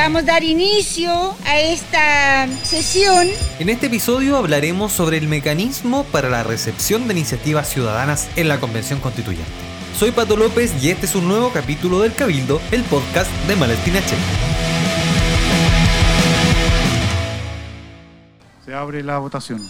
Vamos a dar inicio a esta sesión. En este episodio hablaremos sobre el mecanismo para la recepción de iniciativas ciudadanas en la Convención Constituyente. Soy Pato López y este es un nuevo capítulo del Cabildo, el podcast de Malestina Checa. Se abre la votación.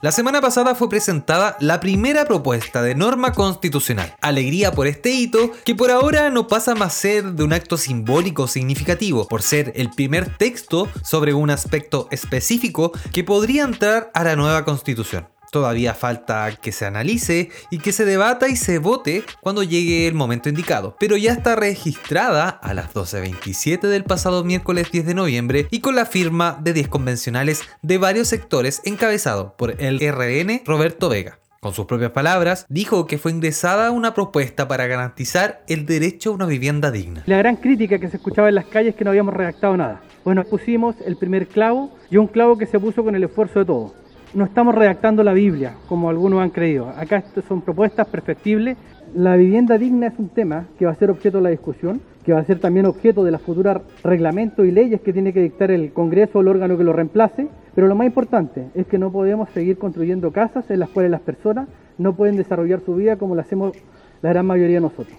La semana pasada fue presentada la primera propuesta de norma constitucional. Alegría por este hito, que por ahora no pasa más ser de un acto simbólico significativo, por ser el primer texto sobre un aspecto específico que podría entrar a la nueva constitución. Todavía falta que se analice y que se debata y se vote cuando llegue el momento indicado, pero ya está registrada a las 12.27 del pasado miércoles 10 de noviembre y con la firma de 10 convencionales de varios sectores encabezado por el RN Roberto Vega. Con sus propias palabras, dijo que fue ingresada una propuesta para garantizar el derecho a una vivienda digna. La gran crítica que se escuchaba en las calles es que no habíamos redactado nada. Bueno, pusimos el primer clavo y un clavo que se puso con el esfuerzo de todos no estamos redactando la Biblia, como algunos han creído. Acá son propuestas perfectibles. La vivienda digna es un tema que va a ser objeto de la discusión, que va a ser también objeto de las futuras reglamentos y leyes que tiene que dictar el Congreso o el órgano que lo reemplace. Pero lo más importante es que no podemos seguir construyendo casas en las cuales las personas no pueden desarrollar su vida como lo hacemos la gran mayoría de nosotros.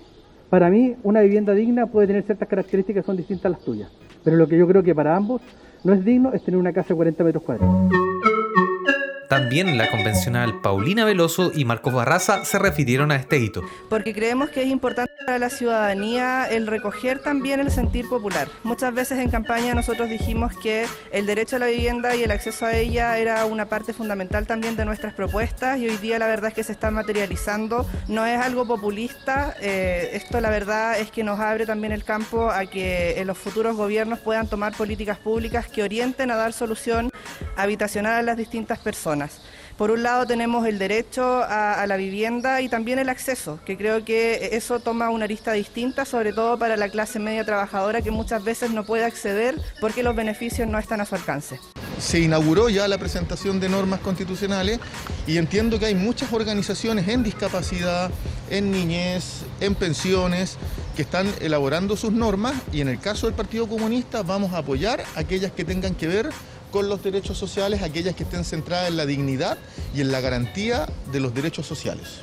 Para mí, una vivienda digna puede tener ciertas características que son distintas a las tuyas. Pero lo que yo creo que para ambos no es digno es tener una casa de 40 metros cuadrados. También la convencional Paulina Veloso y Marcos Barraza se refirieron a este hito. Porque creemos que es importante para la ciudadanía el recoger también el sentir popular. Muchas veces en campaña nosotros dijimos que el derecho a la vivienda y el acceso a ella era una parte fundamental también de nuestras propuestas y hoy día la verdad es que se está materializando. No es algo populista, eh, esto la verdad es que nos abre también el campo a que los futuros gobiernos puedan tomar políticas públicas que orienten a dar solución habitacional a las distintas personas. Por un lado tenemos el derecho a, la vivienda y también el acceso, que creo que eso toma una arista distinta, sobre todo para la clase media trabajadora que muchas veces no puede acceder porque los beneficios no están a su alcance. Se inauguró ya la presentación de normas constitucionales y entiendo que hay muchas organizaciones en discapacidad, en niñez, en pensiones, que están elaborando sus normas y en el caso del Partido Comunista vamos a apoyar aquellas que tengan que ver con los derechos sociales, aquellas que estén centradas en la dignidad y en la garantía de los derechos sociales.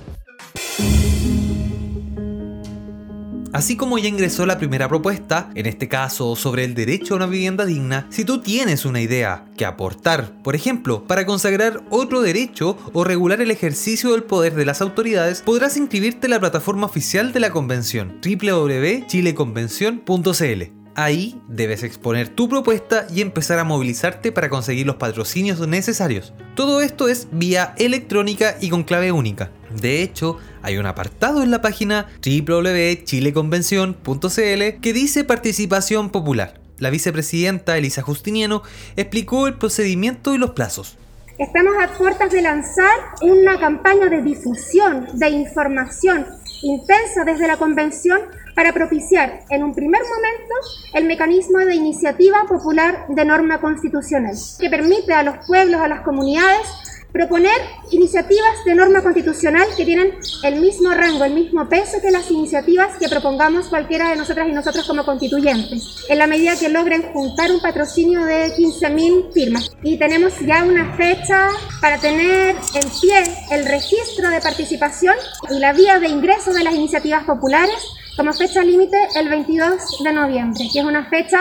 Así como ya ingresó la primera propuesta, en este caso sobre el derecho a una vivienda digna, si tú tienes una idea que aportar, por ejemplo, para consagrar otro derecho o regular el ejercicio del poder de las autoridades, podrás inscribirte en la plataforma oficial de la convención www.chileconvención.cl. Ahí debes exponer tu propuesta y empezar a movilizarte para conseguir los patrocinios necesarios. Todo esto es vía electrónica y con clave única. De hecho, hay un apartado en la página www.chileconvención.cl que dice participación popular. La vicepresidenta Elisa Justiniano explicó el procedimiento y los plazos. Estamos a puertas de lanzar una campaña de difusión, de información intensa desde la convención para propiciar en un primer momento el mecanismo de iniciativa popular de norma constitucional, que permite a los pueblos, a las comunidades, proponer iniciativas de norma constitucional que tienen el mismo rango, el mismo peso que las iniciativas que propongamos cualquiera de nosotras y nosotros como constituyentes, en la medida que logren juntar un patrocinio de 15.000 firmas. Y tenemos ya una fecha para tener en pie el registro de participación y la vía de ingreso de las iniciativas populares como fecha límite el 22 de noviembre, que es una fecha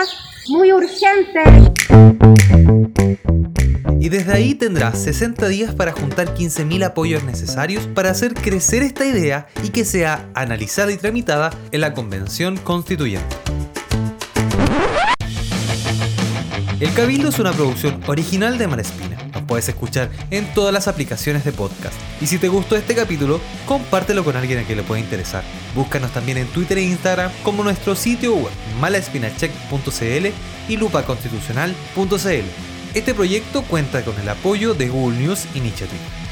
muy urgente. Y desde ahí tendrás 60 días para juntar 15.000 apoyos necesarios para hacer crecer esta idea y que sea analizada y tramitada en la Convención Constituyente. El Cabildo es una producción original de Marespina. Puedes escuchar en todas las aplicaciones de podcast. Y si te gustó este capítulo, compártelo con alguien a quien le pueda interesar. Búscanos también en Twitter e Instagram como nuestro sitio web malaespinacheck.cl y lupaconstitucional.cl. Este proyecto cuenta con el apoyo de Google News Initiative.